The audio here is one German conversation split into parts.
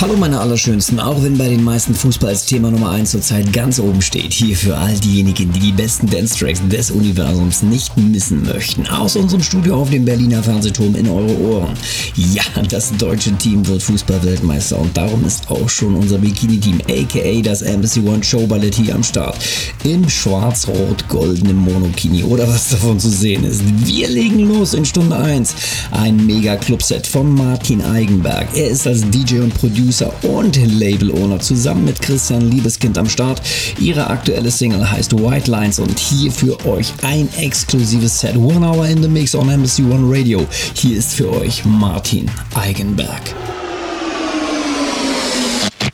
Hallo meine Allerschönsten, auch wenn bei den meisten Fußball als Thema Nummer 1 zurzeit ganz oben steht, hier für all diejenigen, die die besten Dance-Tracks des Universums nicht missen möchten, aus unserem Studio auf dem Berliner Fernsehturm in eure Ohren. Ja, das deutsche Team wird Fußball-Weltmeister und darum ist auch schon unser Bikini-Team, aka das Embassy One Show Ballett hier am Start. Im schwarz-rot-goldenen Monokini oder was davon zu sehen ist. Wir legen los in Stunde 1. Ein Mega-Clubset von Martin Eigenberg. Er ist als DJ und Producer Producer und Label-Owner zusammen mit Christian Liebeskind am Start. Ihre aktuelle Single heißt White Lines und hier für euch ein exklusives Set. One Hour in the Mix on Embassy One Radio. Hier ist für euch Martin Eigenberg.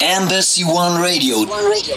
Embassy One Radio. One Radio.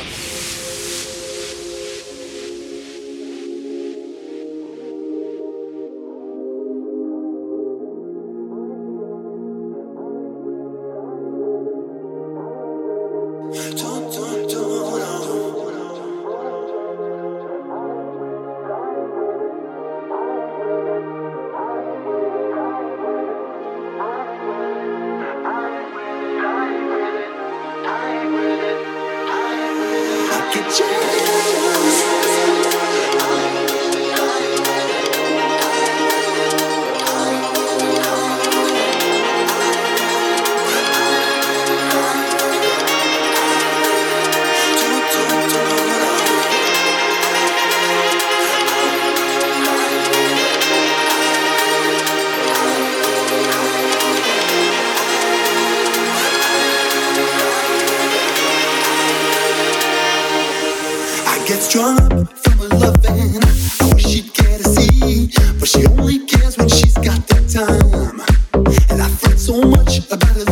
gets drawn up from her loving. I wish she'd care to see, but she only cares when she's got time. And I fret so much about it.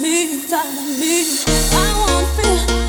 me, telling me I won't feel.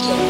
Radio.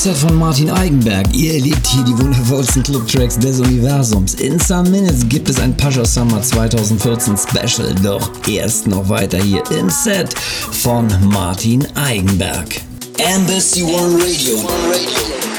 Set von Martin Eigenberg. Ihr erlebt hier die wundervollsten Club-Tracks des Universums. In some minutes gibt es ein Pascha Summer 2014 Special, doch erst noch weiter hier im Set von Martin Eigenberg. Embassy One Radio. One Radio.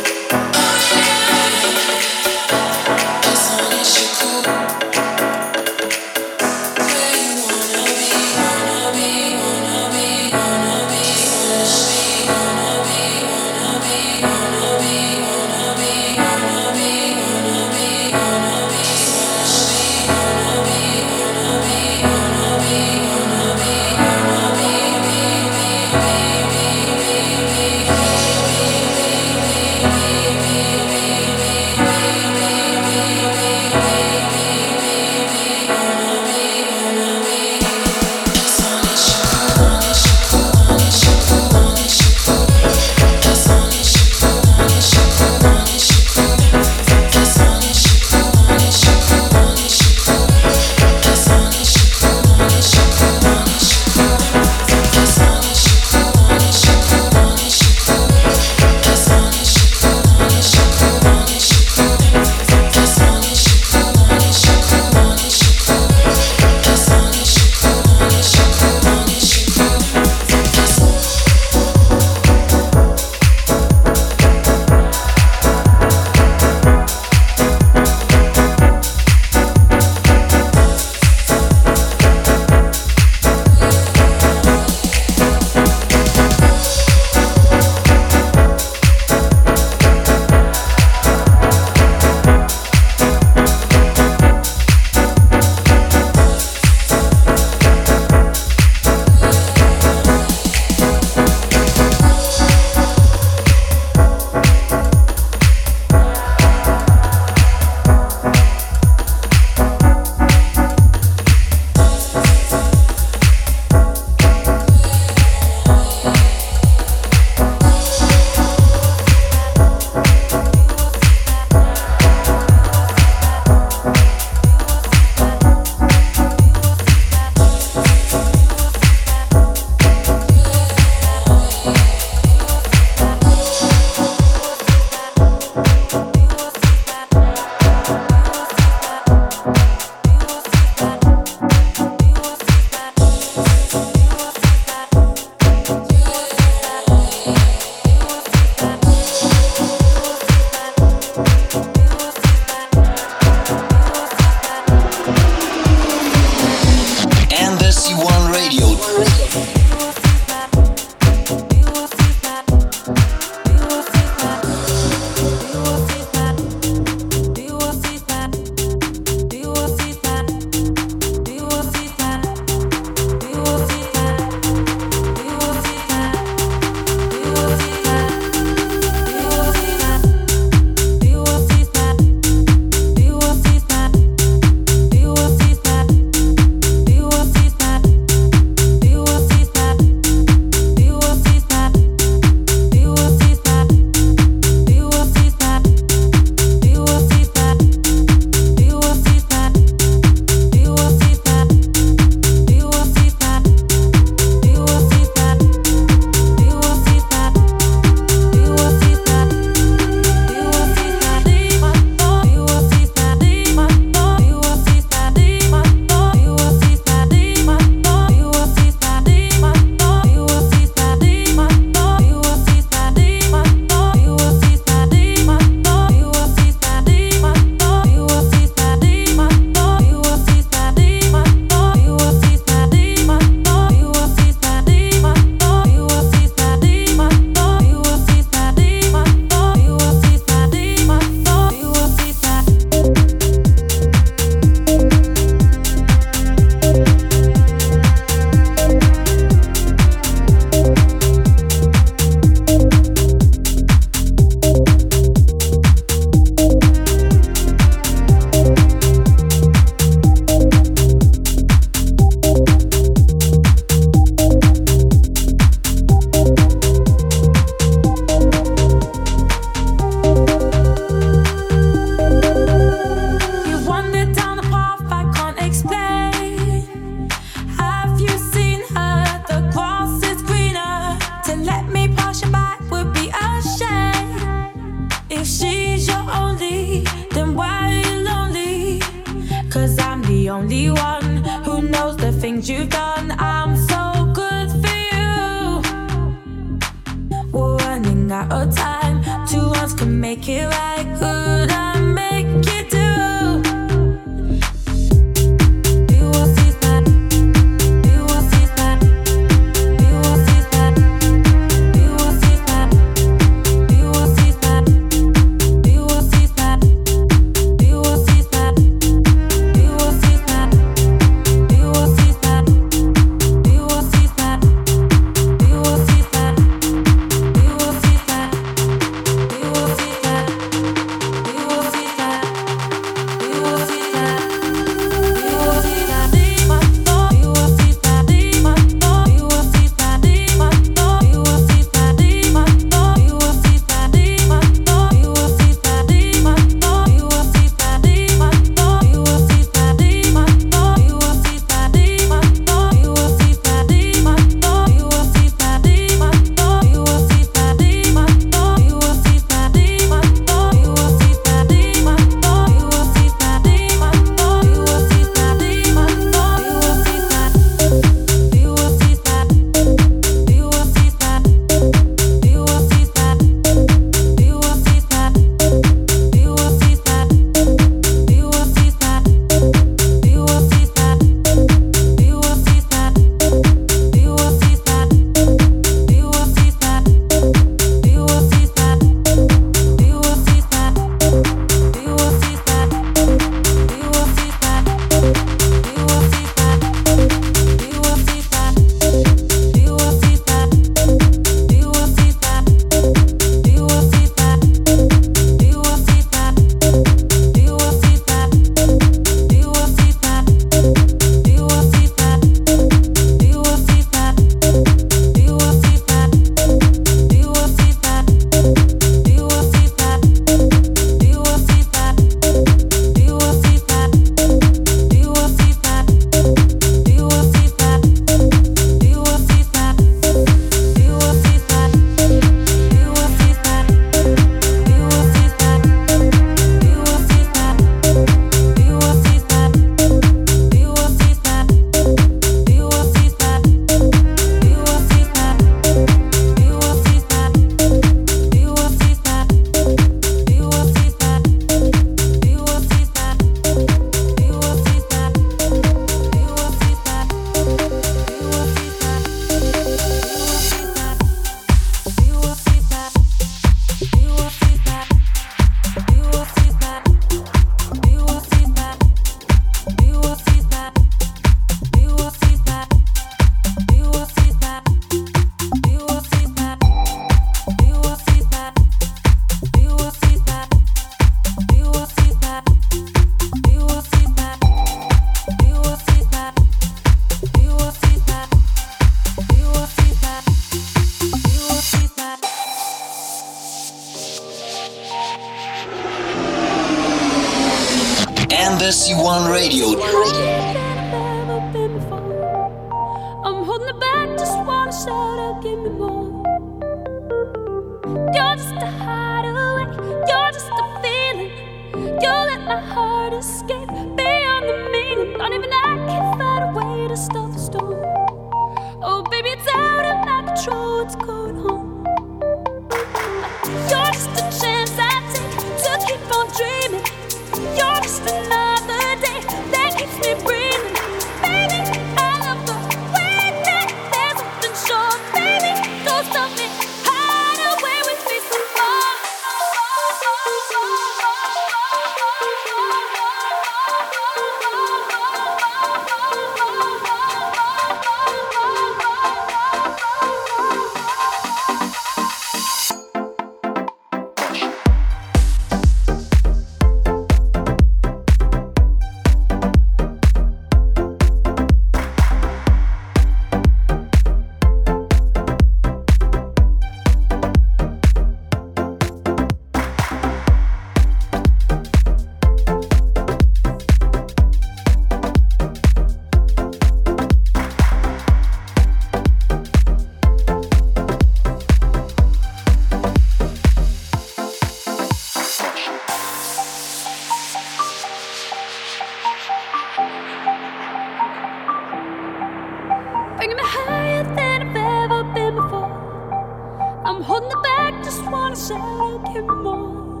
I'm holding it back, just wanna say it more.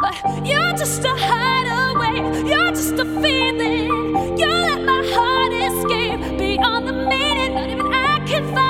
But you're just a hideaway, you're just a feeling. You let my heart escape beyond the meaning, not even I can find.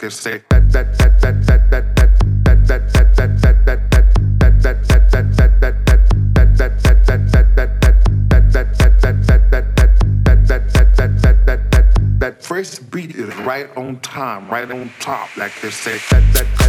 could say that that that that that that that that that that that that that that first beat is right on time, right on top, like they that that that that that